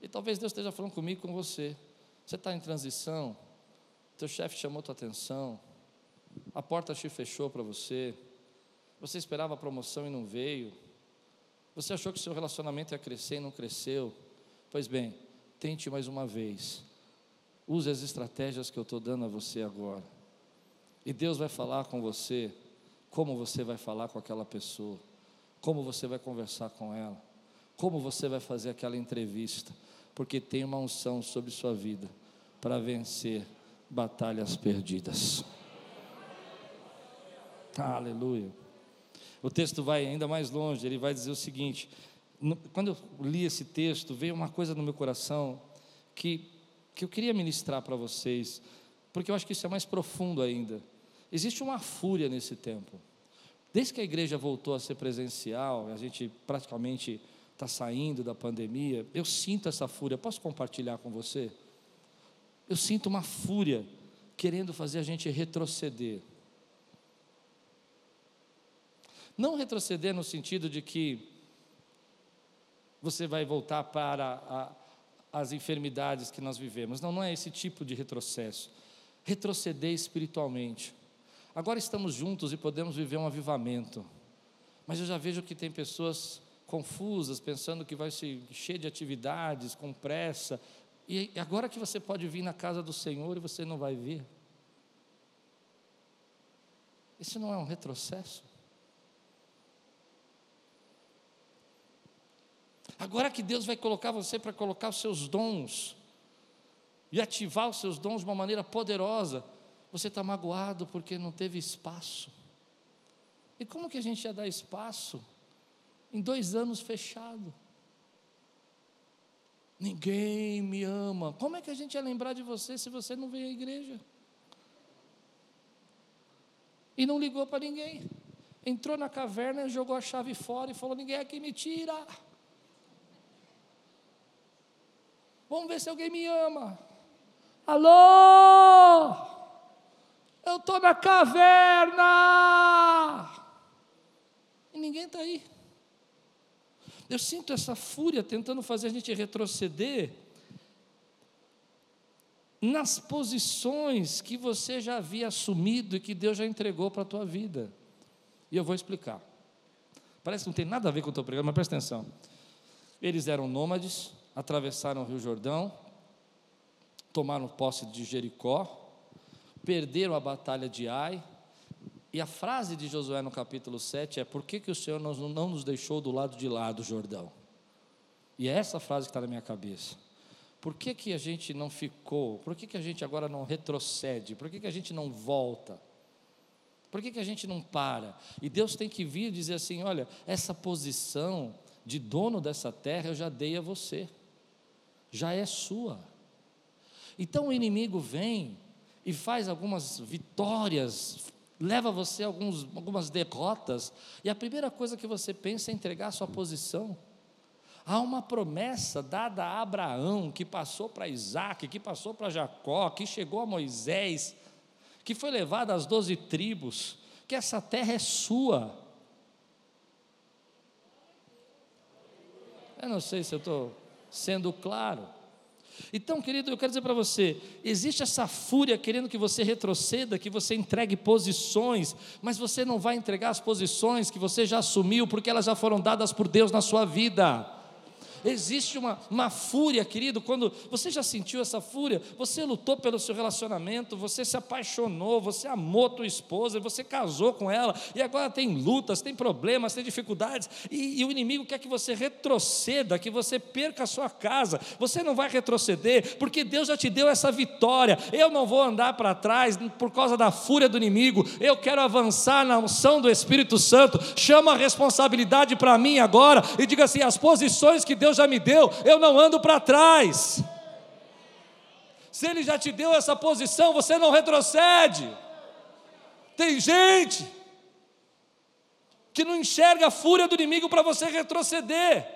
E talvez Deus esteja falando comigo com você. Você está em transição, teu chefe chamou tua atenção, a porta te fechou para você, você esperava a promoção e não veio, você achou que seu relacionamento ia crescer e não cresceu. Pois bem, Tente mais uma vez. Use as estratégias que eu estou dando a você agora. E Deus vai falar com você como você vai falar com aquela pessoa, como você vai conversar com ela, como você vai fazer aquela entrevista, porque tem uma unção sobre sua vida para vencer batalhas perdidas. Aleluia. O texto vai ainda mais longe, ele vai dizer o seguinte: quando eu li esse texto, veio uma coisa no meu coração que, que eu queria ministrar para vocês, porque eu acho que isso é mais profundo ainda. Existe uma fúria nesse tempo. Desde que a igreja voltou a ser presencial, a gente praticamente está saindo da pandemia, eu sinto essa fúria. Posso compartilhar com você? Eu sinto uma fúria querendo fazer a gente retroceder. Não retroceder no sentido de que você vai voltar para a, as enfermidades que nós vivemos. Não, não é esse tipo de retrocesso. Retroceder espiritualmente. Agora estamos juntos e podemos viver um avivamento. Mas eu já vejo que tem pessoas confusas, pensando que vai se cheio de atividades, com pressa. E agora que você pode vir na casa do Senhor e você não vai vir. Isso não é um retrocesso? Agora que Deus vai colocar você para colocar os seus dons e ativar os seus dons de uma maneira poderosa, você está magoado porque não teve espaço. E como que a gente ia dar espaço em dois anos fechado? Ninguém me ama. Como é que a gente ia lembrar de você se você não veio à igreja? E não ligou para ninguém. Entrou na caverna, jogou a chave fora e falou: Ninguém aqui me tira. Vamos ver se alguém me ama. Alô? Eu estou na caverna. E ninguém está aí. Eu sinto essa fúria tentando fazer a gente retroceder nas posições que você já havia assumido e que Deus já entregou para a tua vida. E eu vou explicar. Parece que não tem nada a ver com o teu programa, mas presta atenção. Eles eram nômades, atravessaram o Rio Jordão, tomaram posse de Jericó, perderam a batalha de Ai, e a frase de Josué no capítulo 7 é: Por que, que o Senhor não nos deixou do lado de lá do Jordão? E é essa frase que está na minha cabeça. Por que, que a gente não ficou? Por que, que a gente agora não retrocede? Por que, que a gente não volta? Por que, que a gente não para? E Deus tem que vir e dizer assim: olha, essa posição de dono dessa terra eu já dei a você já é sua. Então o inimigo vem e faz algumas vitórias, leva você a alguns, algumas derrotas, e a primeira coisa que você pensa é entregar a sua posição. Há uma promessa dada a Abraão, que passou para Isaac, que passou para Jacó, que chegou a Moisés, que foi levada às doze tribos, que essa terra é sua. Eu não sei se eu estou sendo claro. Então, querido, eu quero dizer para você: existe essa fúria querendo que você retroceda, que você entregue posições, mas você não vai entregar as posições que você já assumiu, porque elas já foram dadas por Deus na sua vida. Existe uma, uma fúria, querido, quando você já sentiu essa fúria, você lutou pelo seu relacionamento, você se apaixonou, você amou tua esposa, você casou com ela, e agora tem lutas, tem problemas, tem dificuldades, e, e o inimigo quer que você retroceda, que você perca a sua casa. Você não vai retroceder, porque Deus já te deu essa vitória. Eu não vou andar para trás por causa da fúria do inimigo, eu quero avançar na unção do Espírito Santo. Chama a responsabilidade para mim agora e diga assim: as posições que Deus já me deu, eu não ando para trás. Se Ele já te deu essa posição, você não retrocede. Tem gente que não enxerga a fúria do inimigo para você retroceder.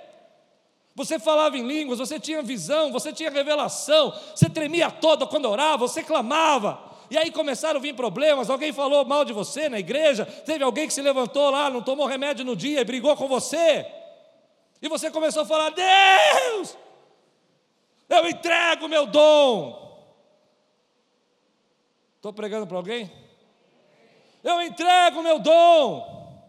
Você falava em línguas, você tinha visão, você tinha revelação, você tremia toda quando orava, você clamava. E aí começaram a vir problemas, alguém falou mal de você na igreja, teve alguém que se levantou lá, não tomou remédio no dia e brigou com você. E você começou a falar: Deus, eu entrego meu dom. Estou pregando para alguém? Eu entrego meu dom,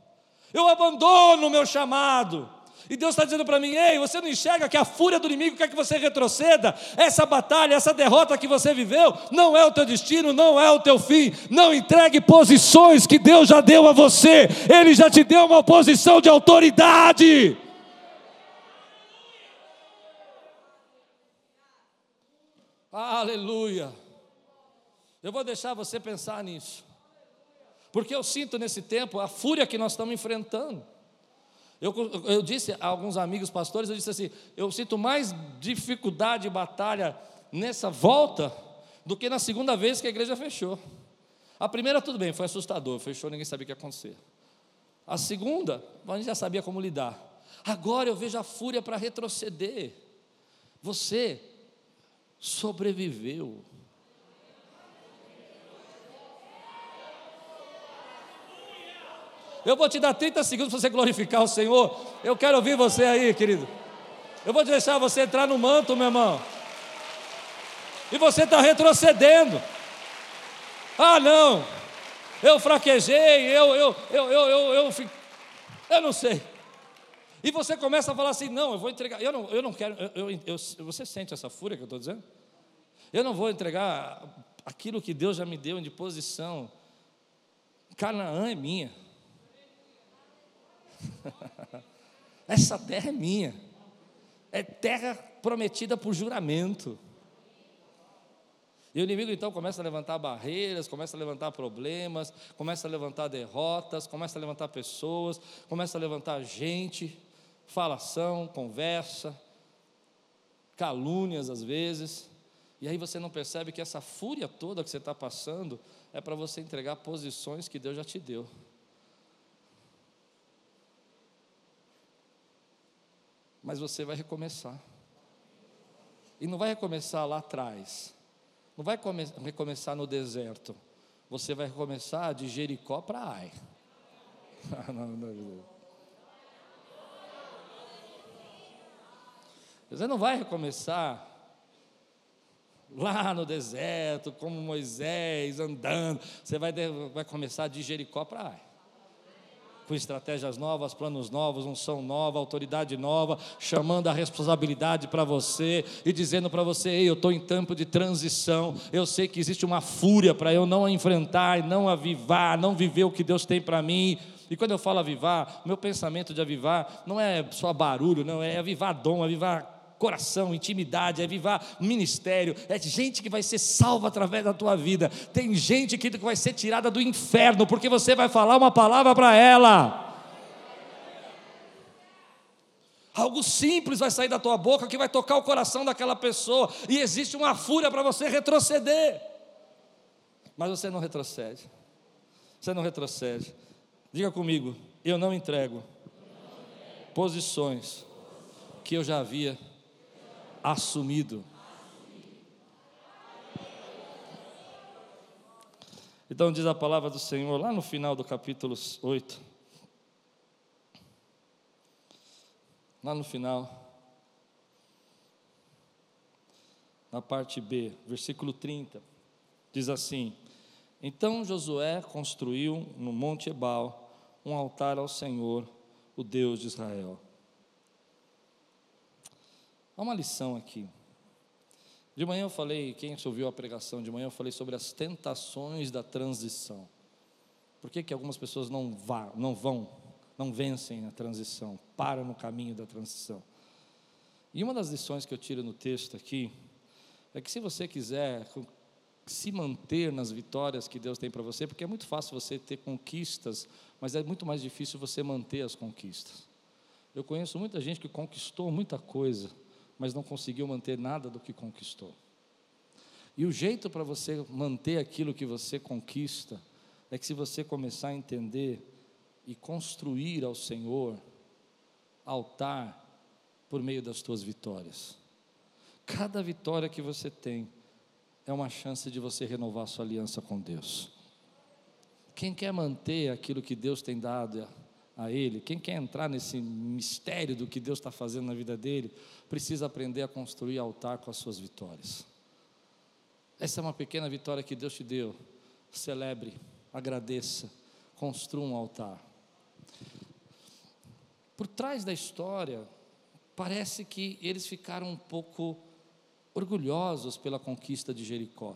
eu abandono o meu chamado. E Deus está dizendo para mim: ei, você não enxerga que a fúria do inimigo quer que você retroceda? Essa batalha, essa derrota que você viveu, não é o teu destino, não é o teu fim. Não entregue posições que Deus já deu a você, Ele já te deu uma posição de autoridade. Aleluia. Eu vou deixar você pensar nisso. Porque eu sinto nesse tempo a fúria que nós estamos enfrentando. Eu, eu disse a alguns amigos pastores, eu disse assim, eu sinto mais dificuldade e batalha nessa volta do que na segunda vez que a igreja fechou. A primeira, tudo bem, foi assustador, fechou, ninguém sabia o que ia acontecer. A segunda, a gente já sabia como lidar. Agora eu vejo a fúria para retroceder. Você sobreviveu. Eu vou te dar 30 segundos para você glorificar o Senhor. Eu quero ouvir você aí, querido. Eu vou deixar você entrar no manto, meu irmão. E você está retrocedendo. Ah, não. Eu fraquejei, eu, eu, eu, eu, eu, eu, eu, eu não sei. E você começa a falar assim: não, eu vou entregar. Eu não, eu não quero. Eu, eu, você sente essa fúria que eu estou dizendo? Eu não vou entregar aquilo que Deus já me deu em disposição. Canaã é minha. Essa terra é minha. É terra prometida por juramento. E o inimigo então começa a levantar barreiras, começa a levantar problemas, começa a levantar derrotas, começa a levantar pessoas, começa a levantar gente, falação, conversa, calúnias às vezes. E aí você não percebe que essa fúria toda que você está passando é para você entregar posições que Deus já te deu. Mas você vai recomeçar. E não vai recomeçar lá atrás. Não vai recomeçar no deserto. Você vai recomeçar de Jericó para Ai. Você não vai recomeçar lá no deserto, como Moisés andando. Você vai, vai começar de Jericó para Ai com estratégias novas, planos novos, unção nova, autoridade nova, chamando a responsabilidade para você e dizendo para você: Ei, eu estou em tempo de transição. Eu sei que existe uma fúria para eu não enfrentar e não avivar, não viver o que Deus tem para mim. E quando eu falo avivar, meu pensamento de avivar não é só barulho, não, é avivar dom, avivar coração, intimidade, é vivar ministério, é gente que vai ser salva através da tua vida. Tem gente que vai ser tirada do inferno porque você vai falar uma palavra para ela. Algo simples vai sair da tua boca que vai tocar o coração daquela pessoa, e existe uma fúria para você retroceder. Mas você não retrocede. Você não retrocede. Diga comigo, eu não entrego posições que eu já havia assumido. Então diz a palavra do Senhor lá no final do capítulo 8. Lá no final, na parte B, versículo 30, diz assim: Então Josué construiu no Monte Ebal um altar ao Senhor, o Deus de Israel. Há uma lição aqui. De manhã eu falei, quem ouviu a pregação de manhã, eu falei sobre as tentações da transição. Por que, que algumas pessoas não, vá, não vão, não vencem a transição, param no caminho da transição? E uma das lições que eu tiro no texto aqui é que se você quiser se manter nas vitórias que Deus tem para você, porque é muito fácil você ter conquistas, mas é muito mais difícil você manter as conquistas. Eu conheço muita gente que conquistou muita coisa, mas não conseguiu manter nada do que conquistou. E o jeito para você manter aquilo que você conquista é que se você começar a entender e construir ao Senhor altar por meio das tuas vitórias. Cada vitória que você tem é uma chance de você renovar sua aliança com Deus. Quem quer manter aquilo que Deus tem dado a Ele, quem quer entrar nesse mistério do que Deus está fazendo na vida dele, precisa aprender a construir altar com as suas vitórias. Essa é uma pequena vitória que Deus te deu. Celebre, agradeça, construa um altar. Por trás da história, parece que eles ficaram um pouco orgulhosos pela conquista de Jericó.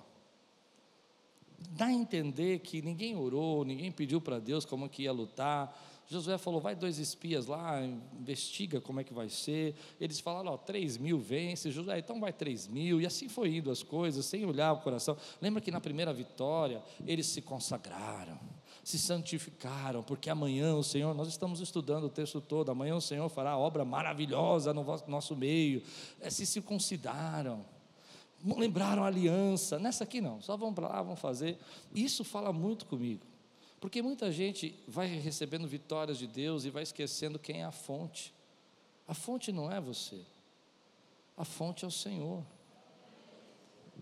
Dá a entender que ninguém orou, ninguém pediu para Deus como que ia lutar, Josué falou: vai dois espias lá, investiga como é que vai ser. Eles falaram: ó, três mil vence. Josué, então vai três mil. E assim foi indo as coisas, sem olhar o coração. Lembra que na primeira vitória eles se consagraram, se santificaram, porque amanhã o Senhor, nós estamos estudando o texto todo, amanhã o Senhor fará obra maravilhosa no nosso meio. É, se circuncidaram lembraram a aliança. Nessa aqui não, só vão para lá, vão fazer. Isso fala muito comigo. Porque muita gente vai recebendo vitórias de Deus e vai esquecendo quem é a fonte. A fonte não é você, a fonte é o Senhor.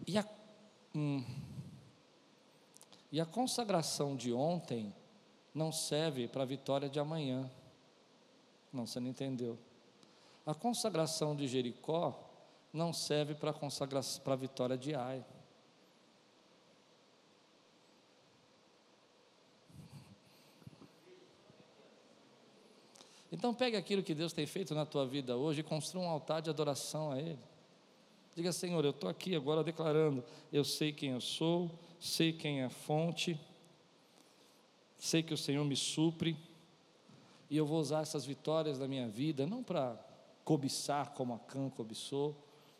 E a, hum, e a consagração de ontem não serve para a vitória de amanhã. Não, você não entendeu. A consagração de Jericó não serve para a vitória de Então pegue aquilo que Deus tem feito na tua vida hoje e construa um altar de adoração a Ele. Diga, Senhor, eu estou aqui agora declarando, eu sei quem eu sou, sei quem é a fonte, sei que o Senhor me supre, e eu vou usar essas vitórias da minha vida, não para cobiçar como Acã cobiçou,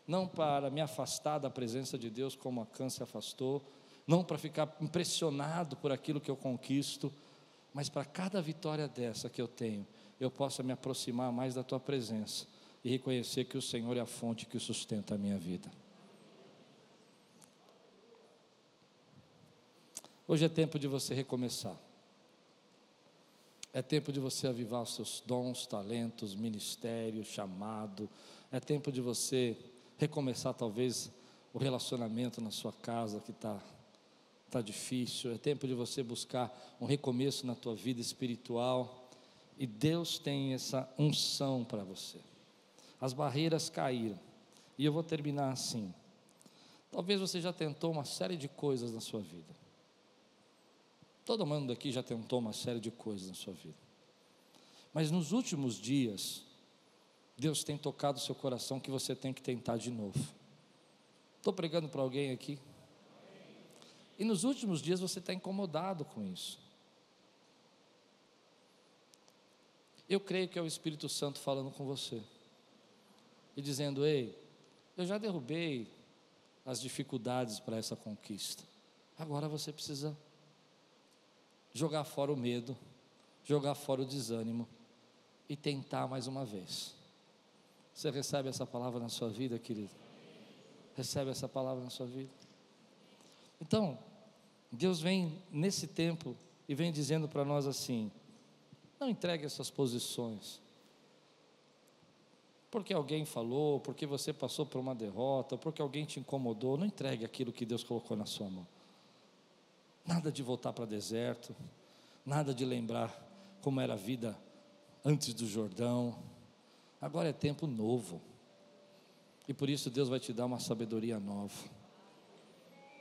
não para me afastar da presença de Deus como Acã se afastou, não para ficar impressionado por aquilo que eu conquisto, mas para cada vitória dessa que eu tenho, eu possa me aproximar mais da tua presença e reconhecer que o Senhor é a fonte que sustenta a minha vida. Hoje é tempo de você recomeçar. É tempo de você avivar os seus dons, talentos, ministério, chamado. É tempo de você recomeçar, talvez, o relacionamento na sua casa que está tá difícil. É tempo de você buscar um recomeço na tua vida espiritual. E Deus tem essa unção para você. As barreiras caíram. E eu vou terminar assim. Talvez você já tentou uma série de coisas na sua vida. Todo mundo aqui já tentou uma série de coisas na sua vida. Mas nos últimos dias, Deus tem tocado o seu coração que você tem que tentar de novo. Estou pregando para alguém aqui? E nos últimos dias você está incomodado com isso. Eu creio que é o Espírito Santo falando com você e dizendo: Ei, eu já derrubei as dificuldades para essa conquista. Agora você precisa jogar fora o medo, jogar fora o desânimo e tentar mais uma vez. Você recebe essa palavra na sua vida, querido? Recebe essa palavra na sua vida? Então, Deus vem nesse tempo e vem dizendo para nós assim: não entregue essas posições. Porque alguém falou, porque você passou por uma derrota, porque alguém te incomodou, não entregue aquilo que Deus colocou na sua mão. Nada de voltar para deserto, nada de lembrar como era a vida antes do Jordão. Agora é tempo novo. E por isso Deus vai te dar uma sabedoria nova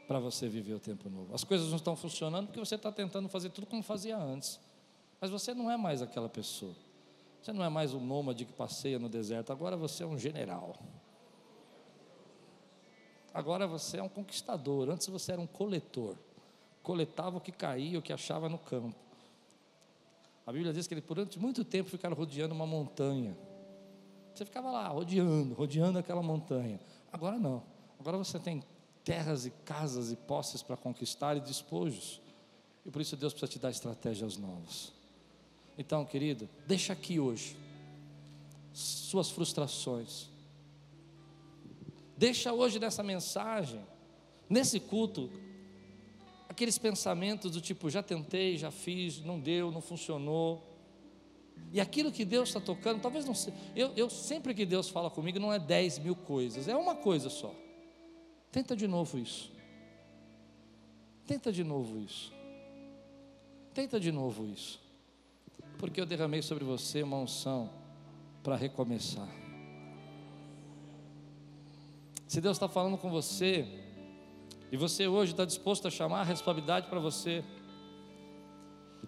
para você viver o tempo novo. As coisas não estão funcionando porque você está tentando fazer tudo como fazia antes. Mas você não é mais aquela pessoa. Você não é mais um nômade que passeia no deserto. Agora você é um general. Agora você é um conquistador. Antes você era um coletor coletava o que caía, o que achava no campo. A Bíblia diz que ele, durante muito tempo, ficaram rodeando uma montanha. Você ficava lá, rodeando, rodeando aquela montanha. Agora não. Agora você tem terras e casas e posses para conquistar e despojos. E por isso Deus precisa te dar estratégias novas. Então, querido, deixa aqui hoje suas frustrações. Deixa hoje nessa mensagem, nesse culto, aqueles pensamentos do tipo: já tentei, já fiz, não deu, não funcionou. E aquilo que Deus está tocando, talvez não seja. Eu, eu sempre que Deus fala comigo, não é dez mil coisas, é uma coisa só. Tenta de novo isso. Tenta de novo isso. Tenta de novo isso. Porque eu derramei sobre você uma unção para recomeçar. Se Deus está falando com você, e você hoje está disposto a chamar a responsabilidade para você,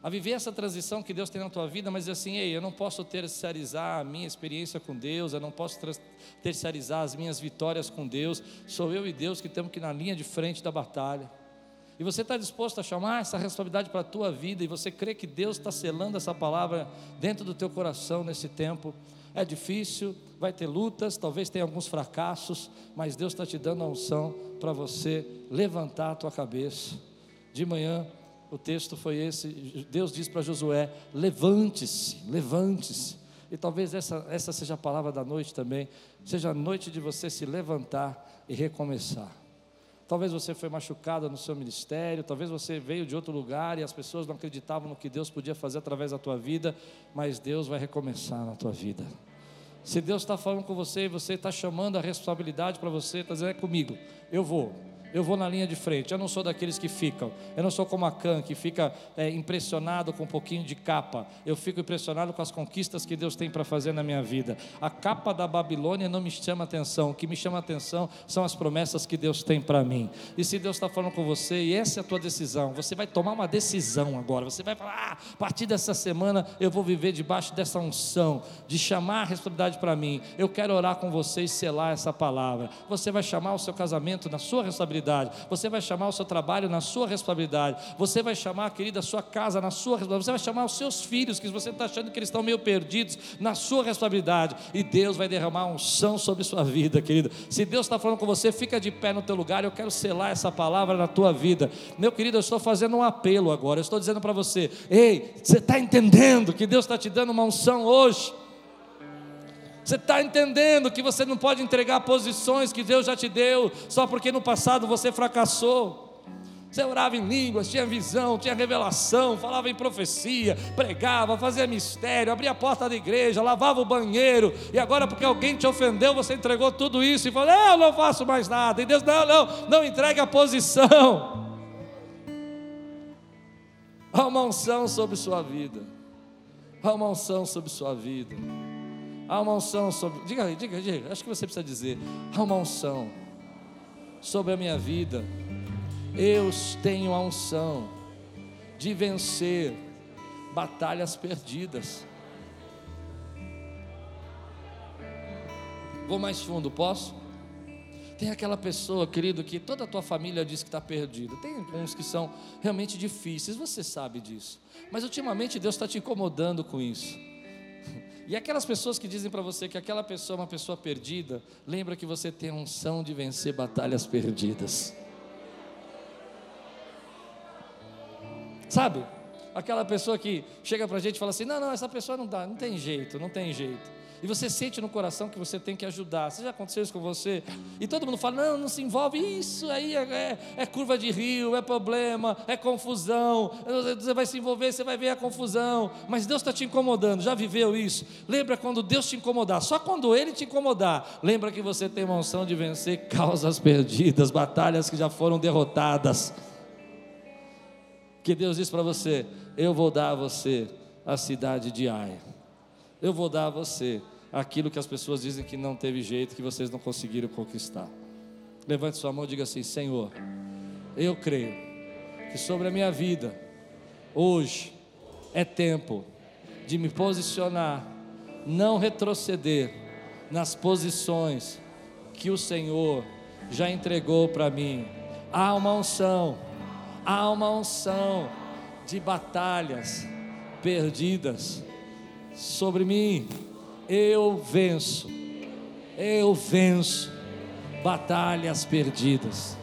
a viver essa transição que Deus tem na tua vida, mas assim, ei, eu não posso terceirizar a minha experiência com Deus, eu não posso terceirizar as minhas vitórias com Deus, sou eu e Deus que temos que ir na linha de frente da batalha. E você está disposto a chamar essa responsabilidade para a tua vida, e você crê que Deus está selando essa palavra dentro do teu coração nesse tempo. É difícil, vai ter lutas, talvez tenha alguns fracassos, mas Deus está te dando a unção para você levantar a tua cabeça. De manhã, o texto foi esse: Deus diz para Josué: levante-se, levante-se. E talvez essa, essa seja a palavra da noite também, seja a noite de você se levantar e recomeçar. Talvez você foi machucado no seu ministério, talvez você veio de outro lugar e as pessoas não acreditavam no que Deus podia fazer através da tua vida, mas Deus vai recomeçar na tua vida. Se Deus está falando com você e você está chamando a responsabilidade para você, está dizendo é comigo, eu vou, eu vou na linha de frente. Eu não sou daqueles que ficam. Eu não sou como a Can, que fica é, impressionado com um pouquinho de capa. Eu fico impressionado com as conquistas que Deus tem para fazer na minha vida. A capa da Babilônia não me chama atenção. O que me chama atenção são as promessas que Deus tem para mim. E se Deus está falando com você, e essa é a tua decisão, você vai tomar uma decisão agora. Você vai falar: ah, a partir dessa semana eu vou viver debaixo dessa unção, de chamar a responsabilidade para mim. Eu quero orar com você e selar essa palavra. Você vai chamar o seu casamento na sua responsabilidade responsabilidade. Você vai chamar o seu trabalho na sua responsabilidade. Você vai chamar, querida, a sua casa na sua responsabilidade. Você vai chamar os seus filhos, que você está achando que eles estão meio perdidos, na sua responsabilidade. E Deus vai derramar unção sobre sua vida, querida. Se Deus está falando com você, fica de pé no teu lugar. Eu quero selar essa palavra na tua vida. Meu querido, eu estou fazendo um apelo agora. Eu estou dizendo para você: ei, você está entendendo que Deus está te dando uma unção hoje? Você está entendendo que você não pode entregar posições que Deus já te deu, só porque no passado você fracassou. Você orava em línguas, tinha visão, tinha revelação, falava em profecia, pregava, fazia mistério, abria a porta da igreja, lavava o banheiro, e agora porque alguém te ofendeu, você entregou tudo isso e falou: Eu não faço mais nada. E Deus, não, não, não entregue a posição. Há uma unção sobre sua vida. Há uma unção sobre sua vida. Há uma unção sobre. Diga, diga, diga. Acho que você precisa dizer. Há uma unção sobre a minha vida. Eu tenho a unção de vencer batalhas perdidas. Vou mais fundo, posso? Tem aquela pessoa, querido, que toda a tua família diz que está perdida. Tem uns que são realmente difíceis, você sabe disso. Mas ultimamente Deus está te incomodando com isso. E aquelas pessoas que dizem para você que aquela pessoa é uma pessoa perdida, lembra que você tem a unção de vencer batalhas perdidas. Sabe? Aquela pessoa que chega para a gente e fala assim: não, não, essa pessoa não dá, não tem jeito, não tem jeito e você sente no coração que você tem que ajudar. Você já aconteceu isso com você? E todo mundo fala: não, não se envolve, isso aí é, é, é curva de rio, é problema, é confusão. Você vai se envolver, você vai ver a confusão. Mas Deus está te incomodando, já viveu isso? Lembra quando Deus te incomodar? Só quando Ele te incomodar, lembra que você tem uma unção de vencer causas perdidas, batalhas que já foram derrotadas. Que Deus diz para você: Eu vou dar a você a cidade de Ai eu vou dar a você aquilo que as pessoas dizem que não teve jeito, que vocês não conseguiram conquistar. Levante sua mão e diga assim: Senhor, eu creio que sobre a minha vida, hoje, é tempo de me posicionar, não retroceder nas posições que o Senhor já entregou para mim. Há uma unção, há uma unção de batalhas perdidas sobre mim. Eu venço, eu venço batalhas perdidas.